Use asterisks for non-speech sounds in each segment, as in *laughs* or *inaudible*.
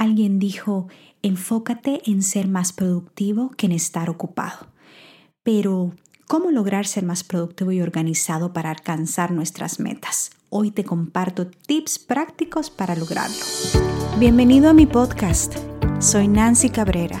alguien dijo, enfócate en ser más productivo que en estar ocupado. Pero, ¿cómo lograr ser más productivo y organizado para alcanzar nuestras metas? Hoy te comparto tips prácticos para lograrlo. Bienvenido a mi podcast. Soy Nancy Cabrera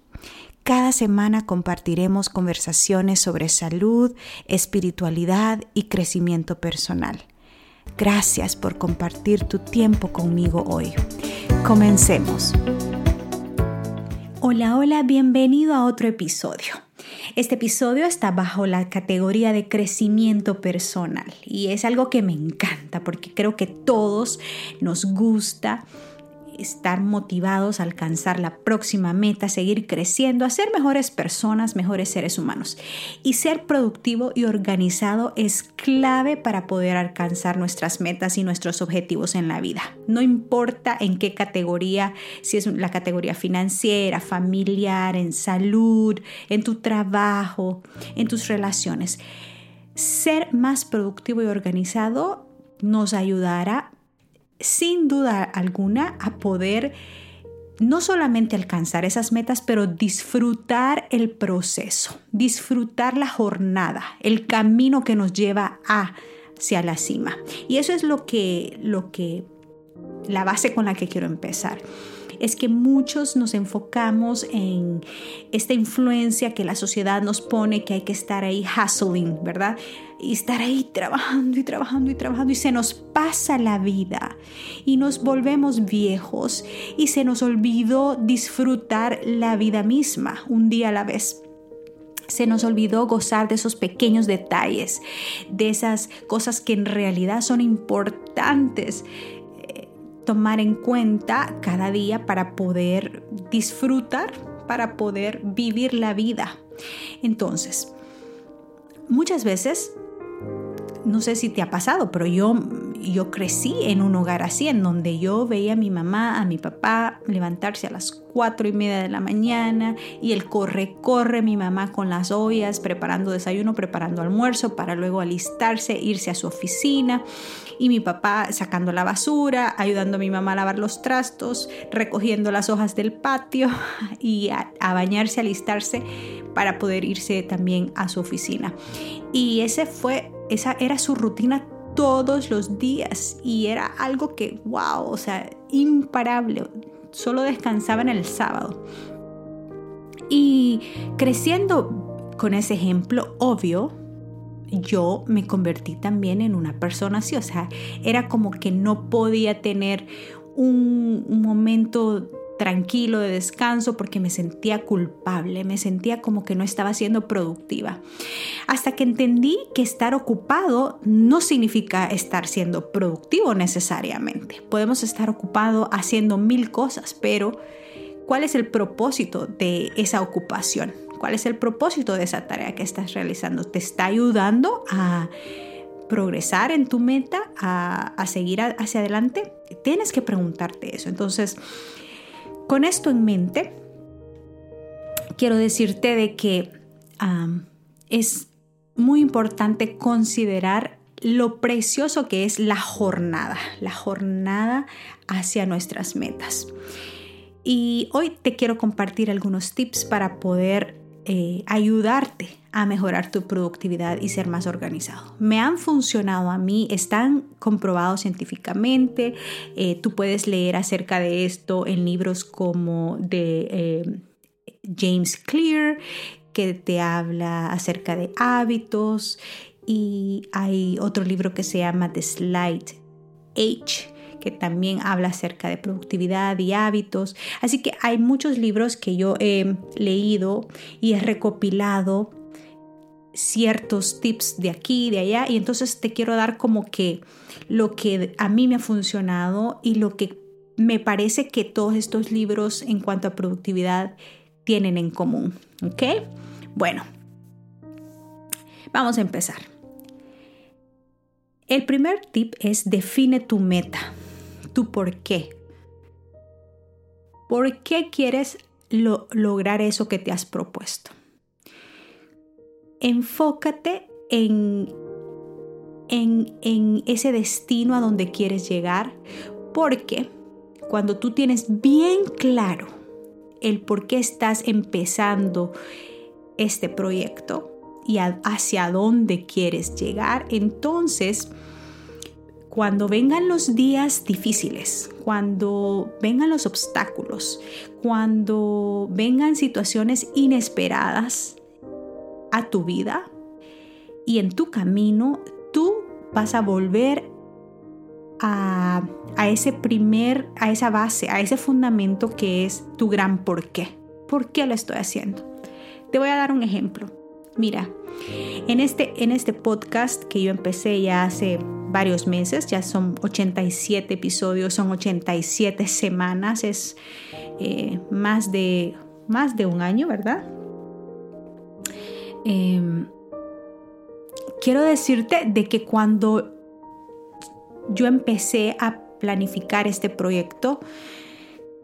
Cada semana compartiremos conversaciones sobre salud, espiritualidad y crecimiento personal. Gracias por compartir tu tiempo conmigo hoy. Comencemos. Hola, hola, bienvenido a otro episodio. Este episodio está bajo la categoría de crecimiento personal y es algo que me encanta porque creo que todos nos gusta estar motivados a alcanzar la próxima meta, seguir creciendo, a ser mejores personas, mejores seres humanos. Y ser productivo y organizado es clave para poder alcanzar nuestras metas y nuestros objetivos en la vida. No importa en qué categoría, si es la categoría financiera, familiar, en salud, en tu trabajo, en tus relaciones. Ser más productivo y organizado nos ayudará sin duda alguna a poder no solamente alcanzar esas metas, pero disfrutar el proceso, disfrutar la jornada, el camino que nos lleva hacia la cima. Y eso es lo que, lo que, la base con la que quiero empezar es que muchos nos enfocamos en esta influencia que la sociedad nos pone, que hay que estar ahí hustling, ¿verdad? Y estar ahí trabajando y trabajando y trabajando y se nos pasa la vida y nos volvemos viejos y se nos olvidó disfrutar la vida misma un día a la vez se nos olvidó gozar de esos pequeños detalles, de esas cosas que en realidad son importantes tomar en cuenta cada día para poder disfrutar, para poder vivir la vida. Entonces, muchas veces, no sé si te ha pasado, pero yo, yo crecí en un hogar así, en donde yo veía a mi mamá, a mi papá levantarse a las cuatro y media de la mañana y el corre, corre, mi mamá con las ollas, preparando desayuno, preparando almuerzo para luego alistarse, irse a su oficina y mi papá sacando la basura, ayudando a mi mamá a lavar los trastos, recogiendo las hojas del patio *laughs* y a, bañarse, a alistarse para poder irse también a su oficina. Y ese fue, esa era su rutina todos los días y era algo que, wow, o sea, imparable. Solo descansaba en el sábado. Y creciendo con ese ejemplo obvio, yo me convertí también en una persona así, o sea, era como que no podía tener un, momento tranquilo de descanso porque me sentía culpable, me sentía como que no estaba siendo productiva. Hasta que entendí que estar ocupado no significa estar siendo productivo necesariamente. Podemos estar ocupado haciendo mil cosas, pero ¿cuál es el propósito de esa ocupación? ¿Cuál es el propósito de esa tarea que estás realizando? ¿Te está ayudando a progresar en tu meta, a, seguir hacia adelante? Tienes que preguntarte eso. Entonces, con esto en mente, quiero decirte de que es muy importante considerar lo precioso que es la jornada, la jornada hacia nuestras metas. Y hoy te quiero compartir algunos tips para poder eh, ayudarte a mejorar tu productividad y ser más organizado. Me han funcionado a mí, están comprobados científicamente. Eh, tú puedes leer acerca de esto en libros como de eh, James Clear, que te habla acerca de hábitos. Y hay otro libro que se llama The Slight Age que también habla acerca de productividad y hábitos. Así que hay muchos libros que yo he leído y he recopilado ciertos tips de aquí, de allá, y entonces te quiero dar como que lo que a mí me ha funcionado y lo que me parece que todos estos libros en cuanto a productividad tienen en común. ¿Ok? Bueno, Vamos a empezar. El primer tip es define tu meta, tu por qué. ¿Por qué quieres lograr eso que te has propuesto? Enfócate en, en, ese destino a donde quieres llegar, porque cuando tú tienes bien claro el por qué estás empezando este proyecto y hacia dónde quieres llegar, entonces cuando vengan los días difíciles, cuando vengan los obstáculos, cuando vengan situaciones inesperadas a tu vida y en tu camino, tú vas a volver a, ese primer, a esa base, a ese fundamento que es tu gran por qué. ¿Por qué lo estoy haciendo? Te voy a dar un ejemplo. Mira, en este, en este podcast que yo empecé ya hace varios meses, ya son 87 episodios, son 87 semanas, es eh, más, de, más de un año, ¿verdad? Em, quiero decirte de que cuando yo empecé a planificar este proyecto,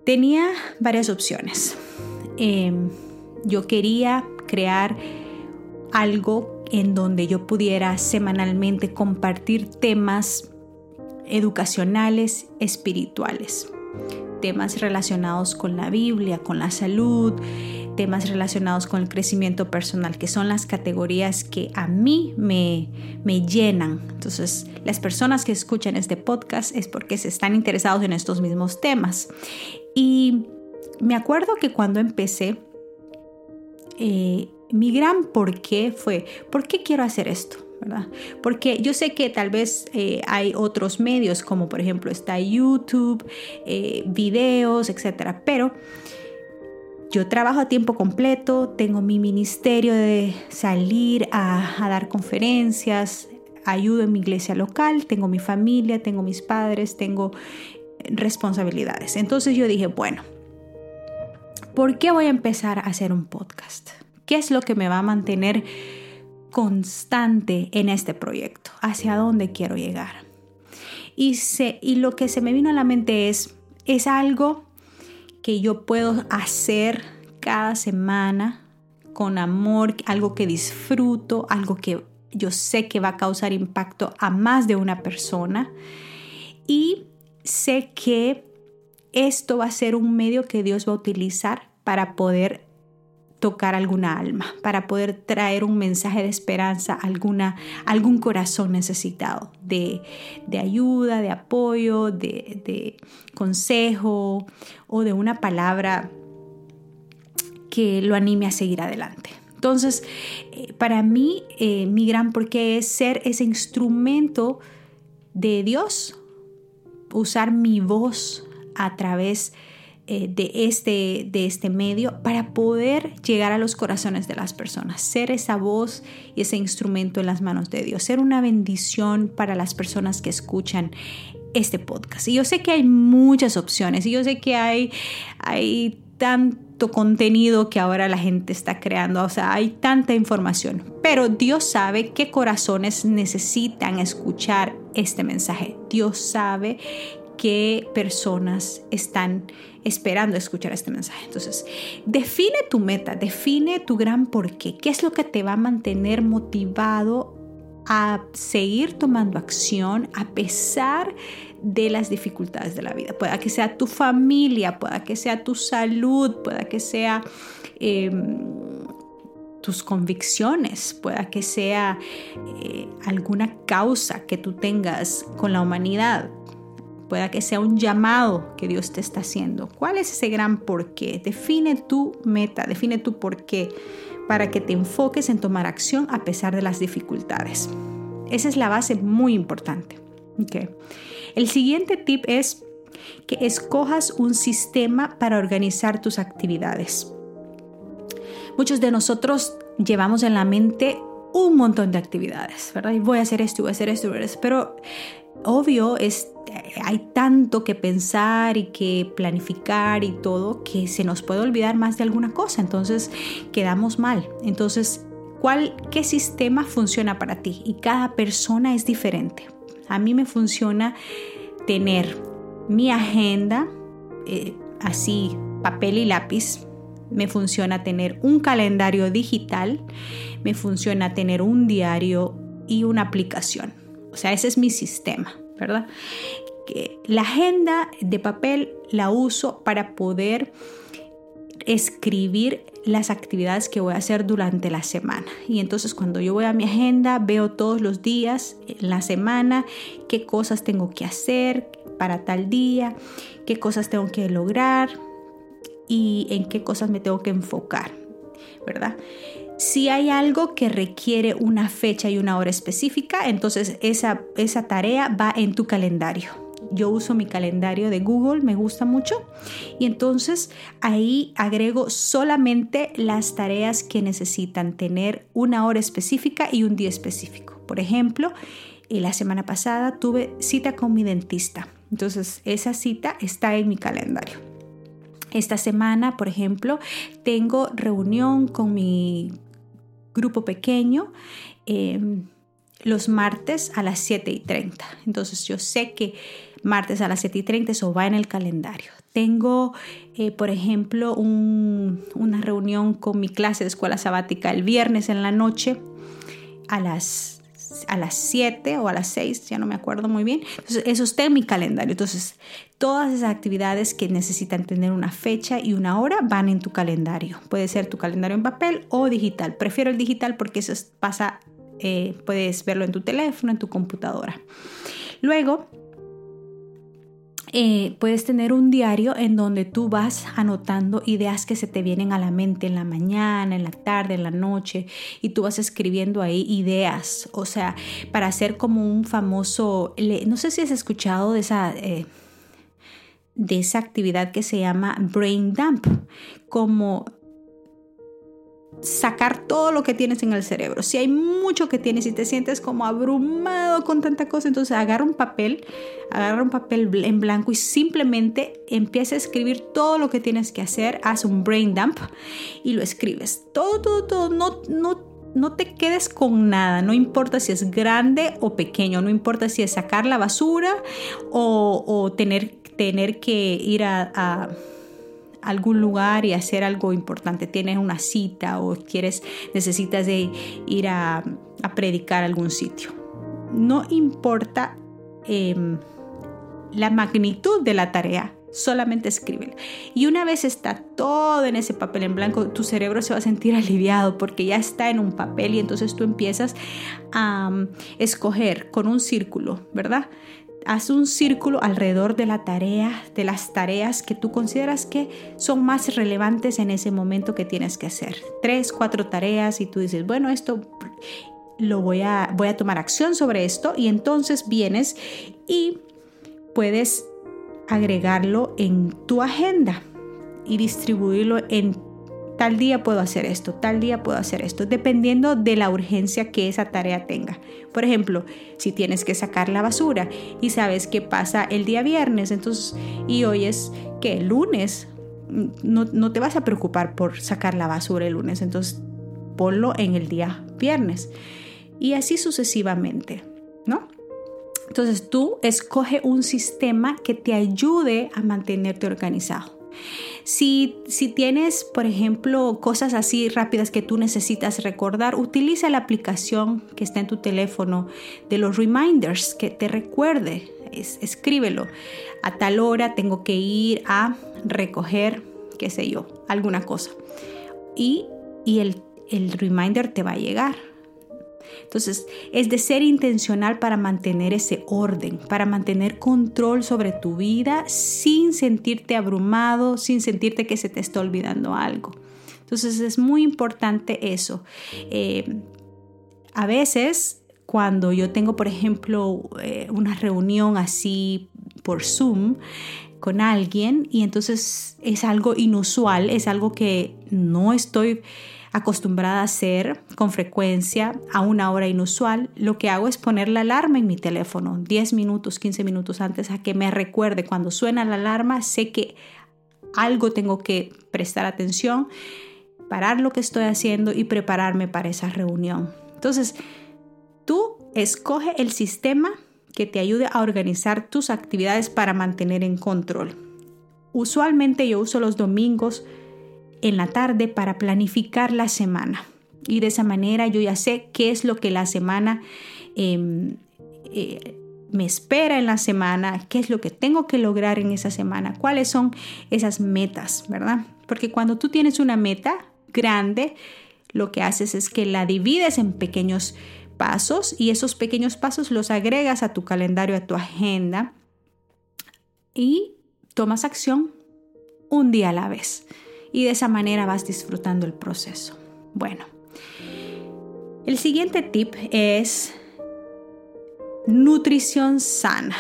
tenía varias opciones. Em, yo quería crear algo en donde yo pudiera semanalmente compartir temas educacionales, espirituales, temas relacionados con la Biblia, con la salud, temas relacionados con el crecimiento personal, que son las categorías que a mí me, me llenan. Entonces, las personas que escuchan este podcast es porque se están interesados en estos mismos temas. Y me acuerdo que cuando empecé, eh, mi gran por qué fue, ¿por qué quiero hacer esto? ¿verdad? Porque yo sé que tal vez eh, hay otros medios, como por ejemplo está YouTube, eh, videos, etcétera, pero yo trabajo a tiempo completo, tengo mi ministerio de salir a, dar conferencias, ayudo en mi iglesia local, tengo mi familia, tengo mis padres, tengo responsabilidades. Entonces yo dije, bueno, ¿por qué voy a empezar a hacer un podcast? ¿Qué es lo que me va a mantener constante en este proyecto? ¿Hacia dónde quiero llegar? Y, y lo que se me vino a la mente es, es algo que yo puedo hacer cada semana con amor, algo que disfruto, algo que yo sé que va a causar impacto a más de una persona. Y sé que esto va a ser un medio que Dios va a utilizar para poder tocar alguna alma, para poder traer un mensaje de esperanza a alguna, algún corazón necesitado de, ayuda, de apoyo, de, consejo o de una palabra que lo anime a seguir adelante. Entonces, eh, para mí, eh, mi gran porqué es ser ese instrumento de Dios, usar mi voz a través de eh, de, este, de este medio para poder llegar a los corazones de las personas, ser esa voz y ese instrumento en las manos de Dios, ser una bendición para las personas que escuchan este podcast. Y yo sé que hay muchas opciones y yo sé que hay, hay tanto contenido que ahora la gente está creando, o sea, hay tanta información, pero Dios sabe qué corazones necesitan escuchar este mensaje. Dios sabe qué personas están esperando escuchar este mensaje. Entonces, define tu meta, define tu gran porqué. ¿Qué es lo que te va a mantener motivado a seguir tomando acción a pesar de las dificultades de la vida? Pueda que sea tu familia, pueda que sea tu salud, pueda que sea... Em, tus convicciones, pueda que sea eh, alguna causa que tú tengas con la humanidad, Pueda que sea un llamado que Dios te está haciendo. ¿Cuál es ese gran porqué? Define tu meta, define tu porqué para que te enfoques en tomar acción a pesar de las dificultades. Esa es la base muy importante. Okay. El siguiente tip es que escojas un sistema para organizar tus actividades. Muchos de nosotros llevamos en la mente un montón de actividades, ¿verdad? Y voy a hacer esto, voy a hacer esto, pero obvio es hay tanto que pensar y que planificar y todo que se nos puede olvidar más de alguna cosa, entonces quedamos mal. Entonces, cuál, qué sistema funciona para ti y cada persona es diferente. A mí me funciona tener mi agenda eh, así, papel y lápiz. Me funciona tener un calendario digital. Me funciona tener un diario y una aplicación. O sea, ese es mi sistema, ¿verdad? La agenda de papel la uso para poder escribir las actividades que voy a hacer durante la semana. Y entonces cuando yo voy a mi agenda, veo todos los días, en la semana, qué cosas tengo que hacer para tal día, qué cosas tengo que lograr y en qué cosas me tengo que enfocar, ¿verdad? Si hay algo que requiere una fecha y una hora específica, entonces esa, esa tarea va en tu calendario yo uso mi calendario de Google, me gusta mucho. Y entonces ahí agrego solamente las tareas que necesitan tener una hora específica y un día específico. Por ejemplo, eh, la semana pasada tuve cita con mi dentista. Entonces esa cita está en mi calendario. Esta semana, por ejemplo, tengo reunión con mi grupo pequeño. Em, los martes a las 7 y 30. Entonces yo sé que martes a las 7 y 30 eso va en el calendario. Tengo, eh, por ejemplo, una reunión con mi clase de escuela sabática el viernes en la noche a las a las 7 o a las 6, ya no me acuerdo muy bien. Entonces, eso está en mi calendario. Entonces, todas esas actividades que necesitan tener una fecha y una hora van en tu calendario. Puede ser tu calendario en papel o digital. Prefiero el digital porque eso pasa eh, puedes verlo en tu teléfono, en tu computadora. Luego, eh, puedes tener un diario en donde tú vas anotando ideas que se te vienen a la mente en la mañana, en la tarde, en la noche, y tú vas escribiendo ahí ideas, o sea, para hacer como un famoso, no sé si has escuchado de esa... Eh, de esa actividad que se llama brain dump, como sacar todo lo que tienes en el cerebro. Si hay mucho que tienes y te sientes como abrumado con tanta cosa, entonces agarra un papel, agarra un papel en blanco y simplemente empieza a escribir todo lo que tienes que hacer, haz un brain dump y lo escribes. Todo, todo, todo, no, no no te quedes con nada, no importa si es grande o pequeño, no importa si es sacar la basura o, tener, tener que ir a algún lugar y hacer algo importante, tienes una cita o quieres, necesitas ir a, predicar algún sitio. No importa em, la magnitud de la tarea, solamente escríbela. Y una vez está todo en ese papel en blanco, tu cerebro se va a sentir *laughs* aliviado porque ya está en un papel y entonces tú empiezas a um, escoger con un círculo, ¿verdad? Haz un círculo alrededor de la tarea, de las tareas que tú consideras que son más relevantes en ese momento que tienes que hacer. Tres, cuatro tareas y tú dices, bueno, esto lo voy a, voy a tomar acción sobre esto y entonces vienes y puedes agregarlo en tu agenda y distribuirlo en Tal día puedo hacer esto, tal día puedo hacer esto, dependiendo de la urgencia que esa tarea tenga. Por ejemplo, si tienes que sacar la basura y sabes que pasa el día viernes, entonces, y hoy es que lunes, no, no te vas a preocupar por sacar la basura el lunes, entonces ponlo en el día viernes. Y así sucesivamente, ¿no? Entonces tú escoge un sistema que te ayude a mantenerte organizado. Si, tienes, por ejemplo, cosas así rápidas que tú necesitas recordar, utiliza la aplicación que está en tu teléfono de los reminders que te recuerde. escríbelo. A tal hora tengo que ir a recoger, qué sé yo, alguna cosa. Y, el, el reminder te va a llegar. Entonces, es de ser intencional para mantener ese orden, para mantener control sobre tu vida sin sentirte abrumado, sin sentirte que se te está olvidando algo. Entonces, es muy importante eso. Eh, a veces, cuando yo tengo, por ejemplo, eh, una reunión así por Zoom, con alguien y entonces es algo inusual, es algo que no estoy acostumbrada a hacer con frecuencia a una hora inusual, lo que hago es poner la alarma en mi teléfono 10 minutos, 15 minutos antes a que me recuerde. Cuando suena la alarma, sé que algo tengo que prestar atención parar lo que estoy haciendo y prepararme para esa reunión. Entonces, tú escoge el sistema que te ayude a organizar tus actividades para mantener en control. Usualmente yo uso los domingos en la tarde para planificar la semana y de esa manera yo ya sé qué es lo que la semana em, eh, me espera en la semana, qué es lo que tengo que lograr en esa semana, cuáles son esas metas, ¿verdad? Porque cuando tú tienes una meta grande, lo que haces es que la divides en pequeños pasos y esos pequeños pasos los agregas a tu calendario, a tu agenda y tomas acción un día a la vez. Y de esa manera vas disfrutando el proceso. Bueno, el siguiente tip es nutrición sana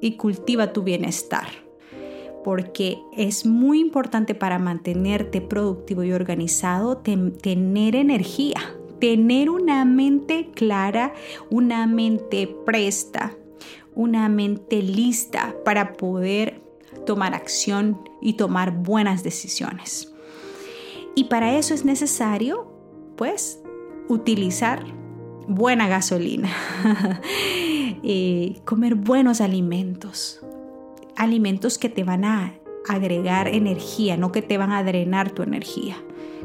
y cultiva tu bienestar, porque es muy importante para mantenerte productivo y organizado tener energía, tener una mente clara, una mente presta, una mente lista para poder tomar acción y tomar buenas decisiones. Y para eso es necesario, pues, utilizar buena gasolina, *laughs* eh, comer buenos alimentos, alimentos que te van a agregar energía, no que te van a drenar tu energía.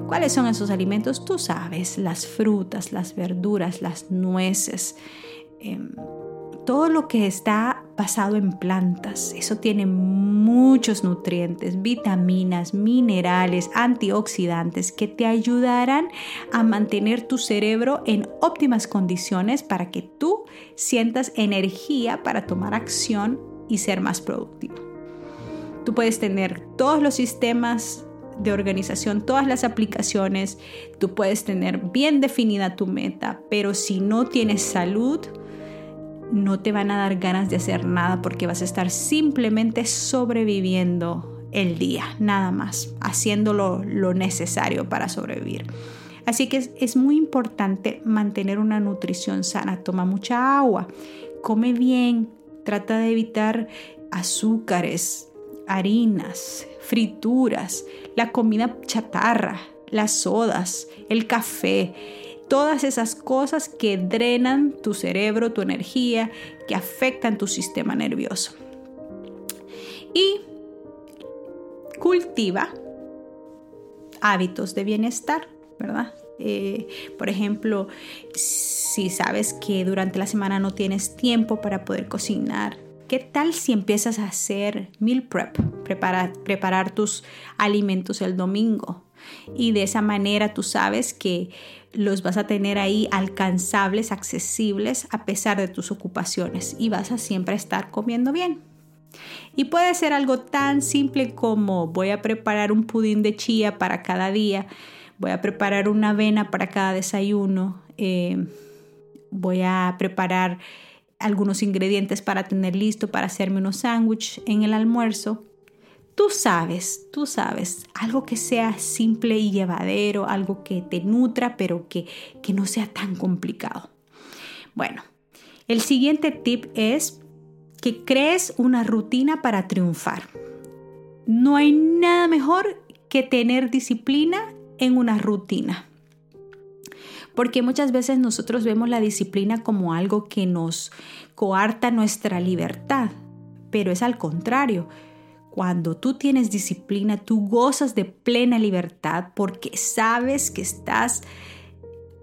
¿Cuáles son esos alimentos? Tú sabes, las frutas, las verduras, las nueces, em, todo lo que está basado en plantas. Eso tiene muchos nutrientes, vitaminas, minerales, antioxidantes que te ayudarán a mantener tu cerebro en óptimas condiciones para que tú sientas energía para tomar acción y ser más productivo. Tú puedes tener todos los sistemas de organización, todas las aplicaciones, tú puedes tener bien definida tu meta, pero si no tienes salud, no te van a dar ganas de hacer nada porque vas a estar simplemente sobreviviendo el día, nada más, haciendo lo, necesario para sobrevivir. Así que es, muy importante mantener una nutrición sana. Toma mucha agua, come bien, trata de evitar azúcares, harinas, frituras, la comida chatarra, las sodas, el café todas esas cosas que drenan tu cerebro, tu energía, que afectan tu sistema nervioso. Y cultiva hábitos de bienestar, ¿verdad? Eh, por ejemplo, si sabes que durante la semana no tienes tiempo para poder cocinar, ¿qué tal si empiezas a hacer meal prep? preparar tus alimentos el domingo. Y de esa manera tú sabes que los vas a tener ahí alcanzables, accesibles a pesar de tus ocupaciones y vas a siempre estar comiendo bien. Y puede ser algo tan simple como voy a preparar un pudín de chía para cada día, voy a preparar una avena para cada desayuno, eh, voy a preparar algunos ingredientes para tener listo para hacerme unos sándwiches en el almuerzo Tú sabes, tú sabes, algo que sea simple y llevadero, algo que te nutra, pero que, que no sea tan complicado. Bueno, el siguiente tip es que crees una rutina para triunfar. No hay nada mejor que tener disciplina en una rutina. Porque muchas veces nosotros vemos la disciplina como algo que nos coarta nuestra libertad, pero es al contrario. Cuando tú tienes disciplina, tú gozas de plena libertad porque sabes que estás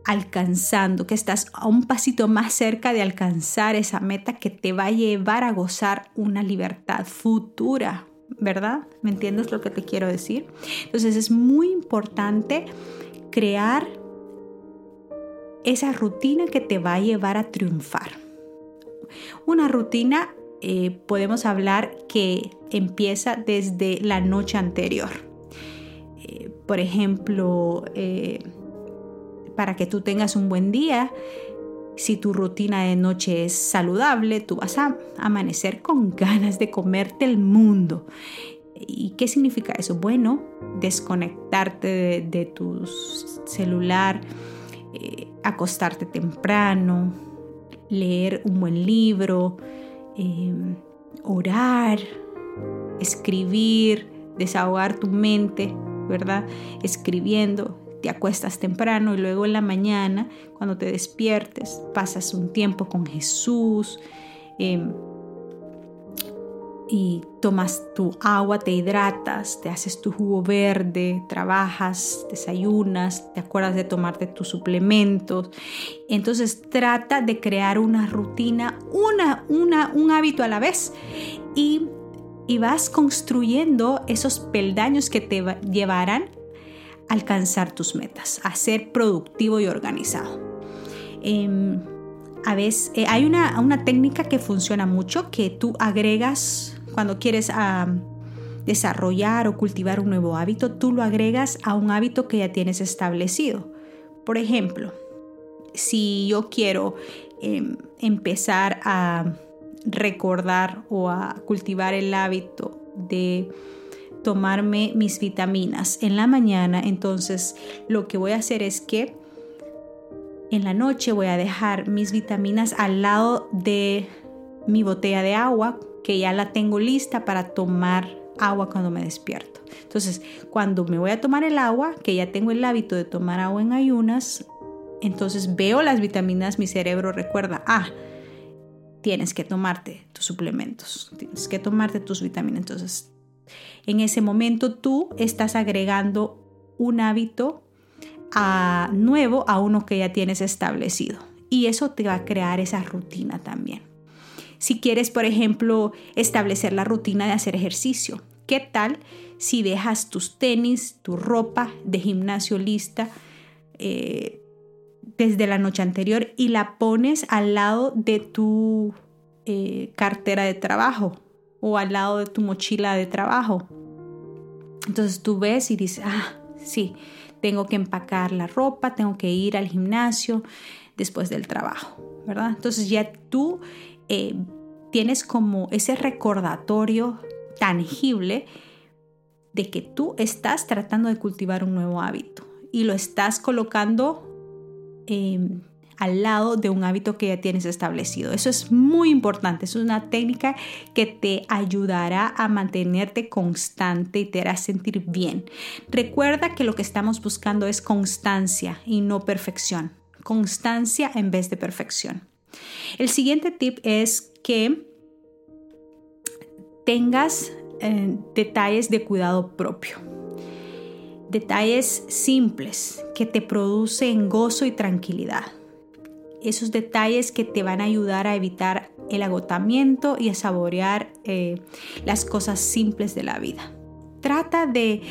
alcanzando, que estás a un pasito más cerca de alcanzar esa meta que te va a llevar a gozar una libertad futura, ¿verdad? ¿Me entiendes lo que te quiero decir? Entonces es muy importante crear esa rutina que te va a llevar a triunfar. Una rutina eh, podemos hablar que empieza desde la noche anterior. Eh, por ejemplo, eh, para que tú tengas un buen día, si tu rutina de noche es saludable, tú vas a amanecer con *laughs* ganas de comerte el mundo. ¿Y qué significa eso? Bueno, desconectarte de, tu celular, acostarte temprano, leer un buen libro, Em, orar, escribir, desahogar tu mente, ¿verdad? Escribiendo, te acuestas temprano y luego en la mañana, cuando te despiertes, pasas un tiempo con Jesús. Em, y tomas tu agua, te hidratas, te haces tu jugo verde, trabajas, desayunas, te acuerdas de tomarte tus suplementos. Entonces trata de crear una rutina, una, una, un hábito a la vez y, y vas construyendo esos peldaños que te llevarán a alcanzar tus metas, a ser productivo y organizado. Em, a veces eh, hay una, una técnica que funciona mucho que tú agregas cuando quieres ah, desarrollar o cultivar un nuevo hábito, tú lo agregas a un hábito que ya tienes establecido. Por ejemplo, si yo quiero em, empezar a recordar o a cultivar el hábito de tomarme mis vitaminas en la mañana, entonces lo que voy a hacer es que en la noche voy a dejar mis vitaminas al lado de mi botella de agua que ya la tengo lista para tomar agua cuando me despierto. Entonces, cuando me voy a tomar el agua, que ya tengo el hábito de tomar agua en ayunas, entonces veo las vitaminas, mi cerebro recuerda, ah, tienes que tomarte tus suplementos, tienes que tomarte tus vitaminas. Entonces, en ese momento tú estás agregando un hábito nuevo a uno que ya tienes establecido. Y eso te va a crear esa rutina también. Si quieres, por ejemplo, establecer la rutina de hacer ejercicio, ¿qué tal si dejas tus tenis, tu ropa de gimnasio lista eh, desde la noche anterior y la pones al lado de tu eh, cartera de trabajo o al lado de tu mochila de trabajo? Entonces tú ves y dices, ah, sí, tengo que empacar la ropa, tengo que ir al gimnasio después del trabajo, ¿verdad? Entonces ya tú eh, tienes como ese recordatorio tangible de que tú estás tratando de cultivar un nuevo hábito y lo estás colocando em, al lado de un hábito que ya tienes establecido. Eso es muy importante, es una técnica que te ayudará a mantenerte constante y te hará sentir bien. Recuerda que lo que estamos buscando es constancia y no perfección. Constancia en vez de perfección. El siguiente tip es que tengas eh, detalles de cuidado propio. Detalles simples que te producen gozo y tranquilidad. Esos detalles que te van a ayudar a evitar el agotamiento y a saborear eh, las cosas simples de la vida. Trata de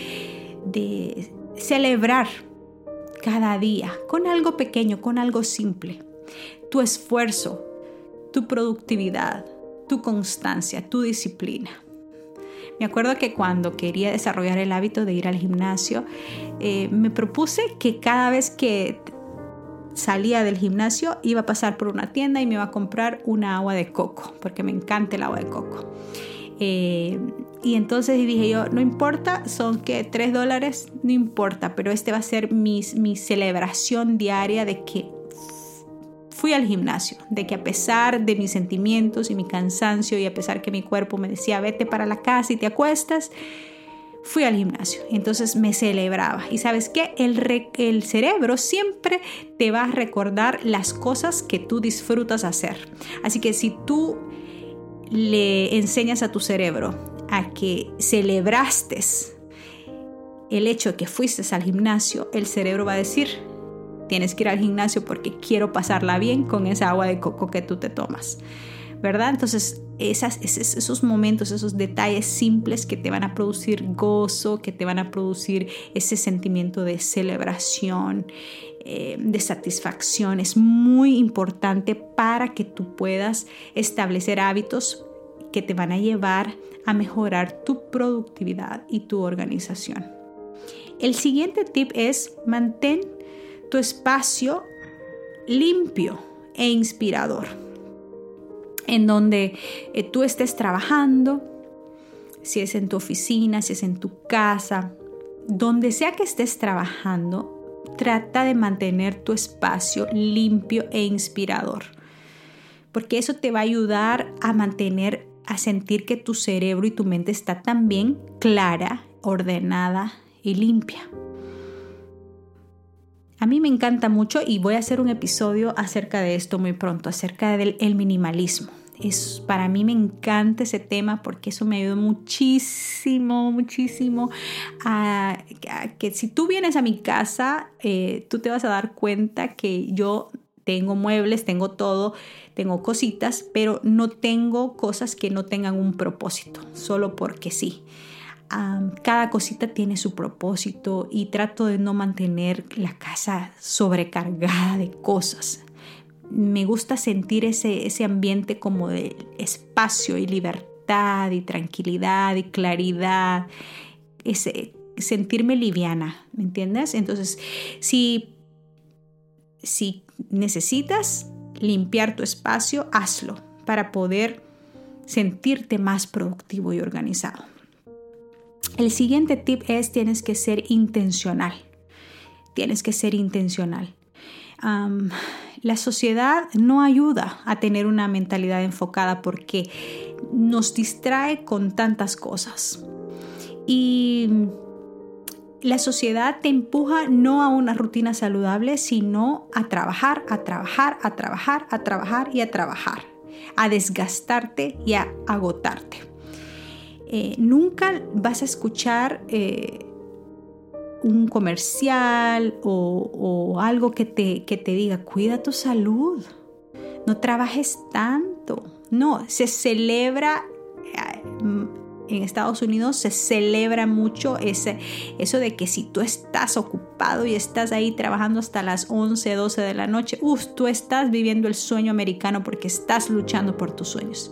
celebrar cada día con algo pequeño, con algo simple tu esfuerzo, tu productividad, tu constancia, tu disciplina. Me acuerdo que cuando quería desarrollar el hábito de ir al gimnasio, eh, me propuse que cada vez que salía del gimnasio iba a pasar por una tienda y me iba a comprar una agua de coco, porque me encanta el agua de coco. Eh, y entonces dije yo, no importa, son que 3 dólares, no importa, pero este va a ser mi, mi celebración diaria de que fui al gimnasio, de que a pesar de mis sentimientos y mi cansancio y a pesar que mi cuerpo me decía vete para la casa y te acuestas, fui al gimnasio. Entonces me celebraba. Y sabes qué? El, el cerebro siempre te va a recordar las cosas que tú disfrutas hacer. Así que si tú le enseñas a tu cerebro a que celebraste el hecho de que fuiste al gimnasio, el cerebro va a decir, tienes que ir al gimnasio porque quiero pasarla bien con esa agua de coco que tú te tomas. ¿Verdad? Entonces, esos momentos, esos detalles simples que te van a producir gozo, que te van a producir ese sentimiento de celebración, eh, de satisfacción, es muy importante para que tú puedas establecer hábitos que te van a llevar a mejorar tu productividad y tu organización. El siguiente tip es mantén tu espacio limpio e inspirador, en donde eh, tú estés trabajando, si es en tu oficina, si es en tu casa, donde sea que estés trabajando, trata de mantener tu espacio limpio e inspirador, porque eso te va a ayudar a mantener, a sentir que tu cerebro y tu mente está también clara, ordenada y limpia. A mí me encanta mucho y voy a hacer un episodio acerca de esto muy pronto, acerca del minimalismo. Es, para mí me encanta ese tema porque eso me ayudó muchísimo, muchísimo a, que si tú vienes a mi casa, eh, tú te vas a dar cuenta que yo tengo muebles, tengo todo, tengo cositas, pero no tengo cosas que no tengan un propósito, solo porque sí cada cosita tiene su propósito y trato de no mantener la casa sobrecargada de cosas. Me gusta sentir ese, ese ambiente como de espacio y libertad y tranquilidad y claridad, ese, sentirme liviana, ¿me entiendes? Entonces, si, si necesitas limpiar tu espacio, hazlo para poder sentirte más productivo y organizado. El siguiente tip es tienes que ser intencional. Tienes que ser intencional. la sociedad no ayuda a tener una mentalidad enfocada porque nos distrae con tantas cosas. Y la sociedad te empuja no a una rutina saludable, sino a trabajar, a trabajar, a trabajar, a trabajar y a trabajar, a desgastarte y a agotarte. Eh, nunca vas a escuchar eh, un comercial o, algo que te, que te diga, cuida tu salud, no trabajes tanto. No, se celebra eh, en Estados Unidos se celebra mucho ese, eso de que si tú estás ocupado y estás ahí trabajando hasta las 11, 12 de la noche, tú estás viviendo el sueño americano porque estás luchando por tus sueños.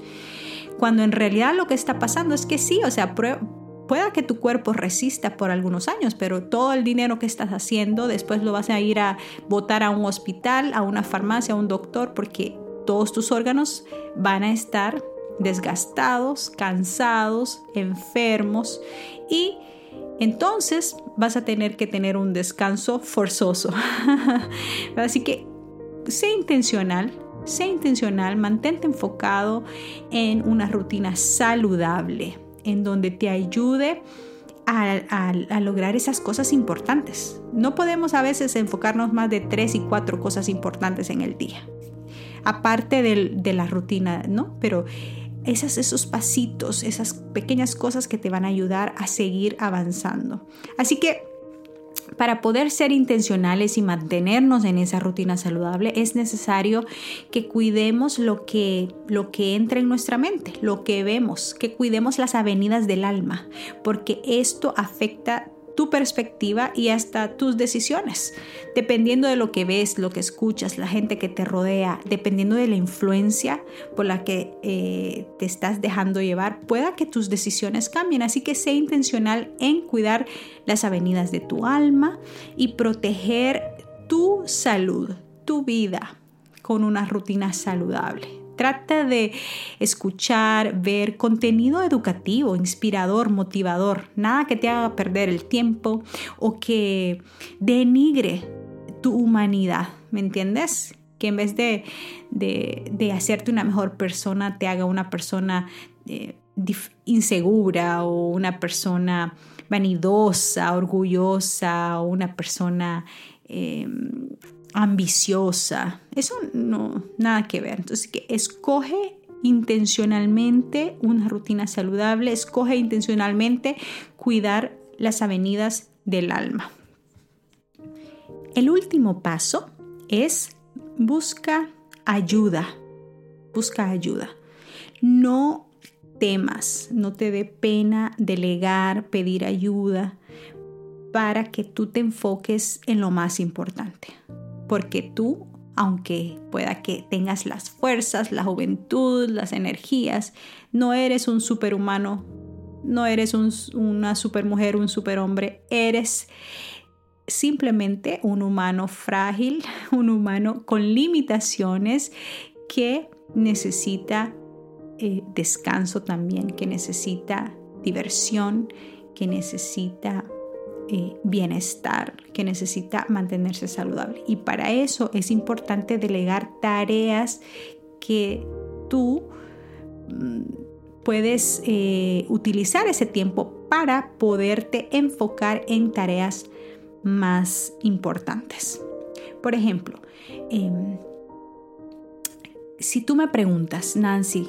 Cuando en realidad lo que está pasando es que sí, o sea, pueda que tu cuerpo resista por algunos años, pero todo el dinero que estás haciendo después lo vas a ir a botar a un hospital, a una farmacia, a un doctor, porque todos tus órganos van a estar desgastados, cansados, enfermos y entonces vas a tener que tener un descanso forzoso. *laughs* Así que sé intencional, Sé intencional, mantente enfocado en una rutina saludable, en donde te ayude a, lograr esas cosas importantes. No podemos a veces enfocarnos más de tres y cuatro cosas importantes en el día, aparte de la rutina, ¿no? Pero esas, esos pasitos, esas pequeñas cosas que te van a ayudar a seguir avanzando. Así que para poder ser intencionales y mantenernos en esa rutina saludable es necesario que cuidemos lo que, lo que entra en nuestra mente, lo que vemos, que cuidemos las avenidas del alma, porque esto afecta tu perspectiva y hasta tus decisiones. Dependiendo de lo que ves, lo que escuchas, la gente que te rodea, dependiendo de la influencia por la que eh, te estás dejando llevar, pueda que tus decisiones cambien. Así que sé intencional en cuidar las avenidas de tu alma y proteger tu salud, tu vida con una rutina saludable. Trata de escuchar, ver contenido educativo, inspirador, motivador, nada que te haga perder el tiempo o que denigre tu humanidad, ¿me entiendes? Que en vez de, de, hacerte una mejor persona, te haga una persona eh, insegura o una persona vanidosa, orgullosa o una persona... Em, ambiciosa. Eso no, nada que ver. Entonces, que escoge intencionalmente una rutina saludable, escoge intencionalmente cuidar las avenidas del alma. El último paso es busca ayuda. Busca ayuda. No temas, no te dé pena delegar, pedir ayuda para que tú te enfoques en lo más importante porque tú, aunque pueda que tengas las fuerzas, la juventud, las energías, no eres un superhumano, no eres una supermujer, un superhombre, eres simplemente un humano frágil, *laughs* un humano con limitaciones que necesita eh, descanso también, que necesita diversión, que necesita eh, bienestar, que necesita mantenerse saludable. Y para eso es importante delegar tareas que tú mm, puedes eh, utilizar ese tiempo para poderte enfocar en tareas más importantes. Por ejemplo, em, si tú me preguntas, Nancy,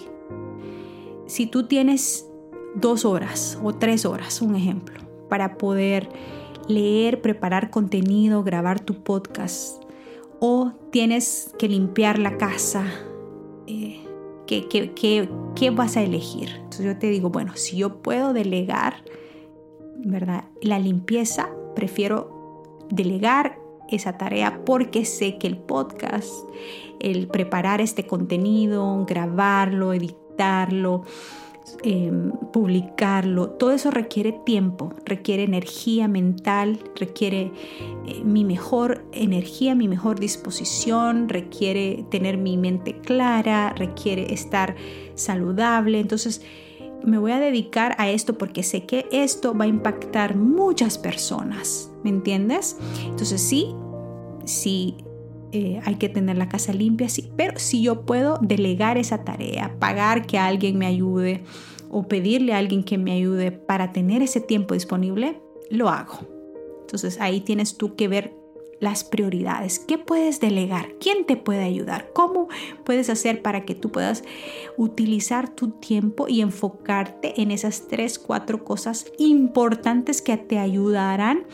si tú tienes dos horas o tres horas, un ejemplo, para poder leer, preparar contenido, grabar tu podcast, o tienes que limpiar la casa, eh, ¿qué, vas a elegir? Entonces yo te digo, bueno, si yo puedo delegar, ¿verdad? La limpieza, prefiero delegar esa tarea porque sé que el podcast, el preparar este contenido, grabarlo, editarlo, Em, publicarlo, todo eso requiere tiempo, requiere energía mental, requiere eh, mi mejor energía, mi mejor disposición, requiere tener mi mente clara, requiere estar saludable. Entonces, me voy a dedicar a esto porque sé que esto va a impactar muchas personas, ¿me entiendes? Entonces, sí, sí eh, hay que tener la casa limpia, sí, pero si yo puedo delegar esa tarea, pagar que alguien me ayude o pedirle a alguien que me ayude para tener ese tiempo disponible, lo hago. Entonces ahí tienes tú que ver las prioridades. ¿Qué puedes delegar? ¿Quién te puede ayudar? ¿Cómo puedes hacer para que tú puedas utilizar tu tiempo y enfocarte en esas tres, cuatro cosas importantes que te ayudarán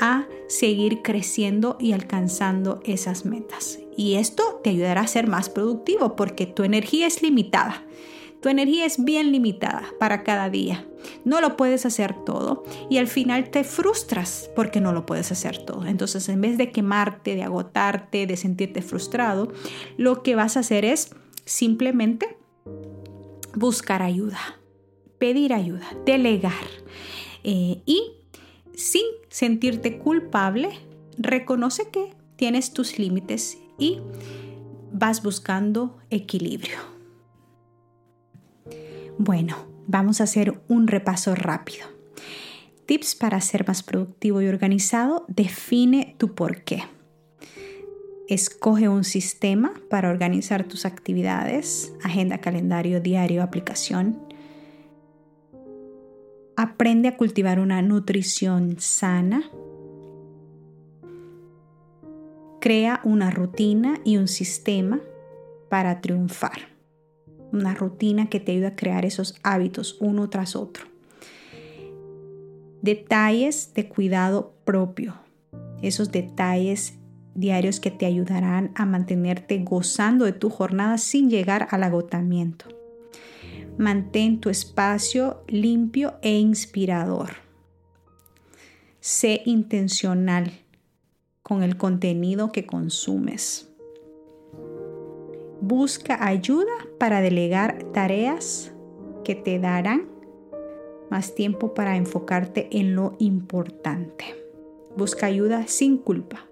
a seguir creciendo y alcanzando esas metas. Y esto te ayudará a ser más productivo porque tu energía es limitada. Tu energía es bien limitada para cada día. No lo puedes hacer todo y al final te frustras porque no lo puedes hacer todo. Entonces, en vez de quemarte, de agotarte, de sentirte frustrado, lo que vas a hacer es simplemente buscar ayuda, pedir ayuda, delegar eh, y sin sentirte culpable, reconoce que tienes tus límites y vas buscando equilibrio. Bueno, vamos a hacer un repaso rápido. Tips para ser más productivo y organizado. Define tu por qué. Escoge un sistema para organizar tus actividades, agenda, calendario, diario, aplicación. Aprende a cultivar una nutrición sana. Crea una rutina y un sistema para triunfar. Una rutina que te ayude a crear esos hábitos uno tras otro. Detalles de cuidado propio. Esos detalles diarios que te ayudarán a mantenerte gozando de tu jornada sin llegar al agotamiento. Mantén tu espacio limpio e inspirador. Sé intencional con el contenido que consumes. Busca ayuda para delegar tareas que te darán más tiempo para enfocarte en lo importante. Busca ayuda sin culpa.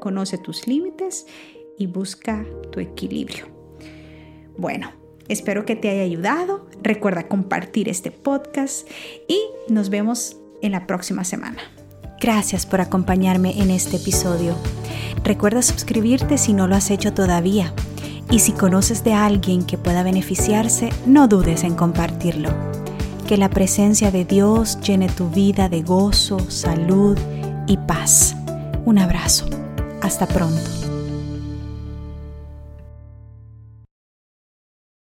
Conoce tus límites y busca tu equilibrio. Bueno, Espero que te haya ayudado. Recuerda compartir este podcast y nos vemos en la próxima semana. Gracias por acompañarme en este episodio. Recuerda suscribirte si no lo has hecho todavía. Y si conoces de alguien que pueda beneficiarse, no dudes en compartirlo. Que la presencia de Dios llene tu vida de gozo, salud y paz. Un abrazo. Hasta pronto.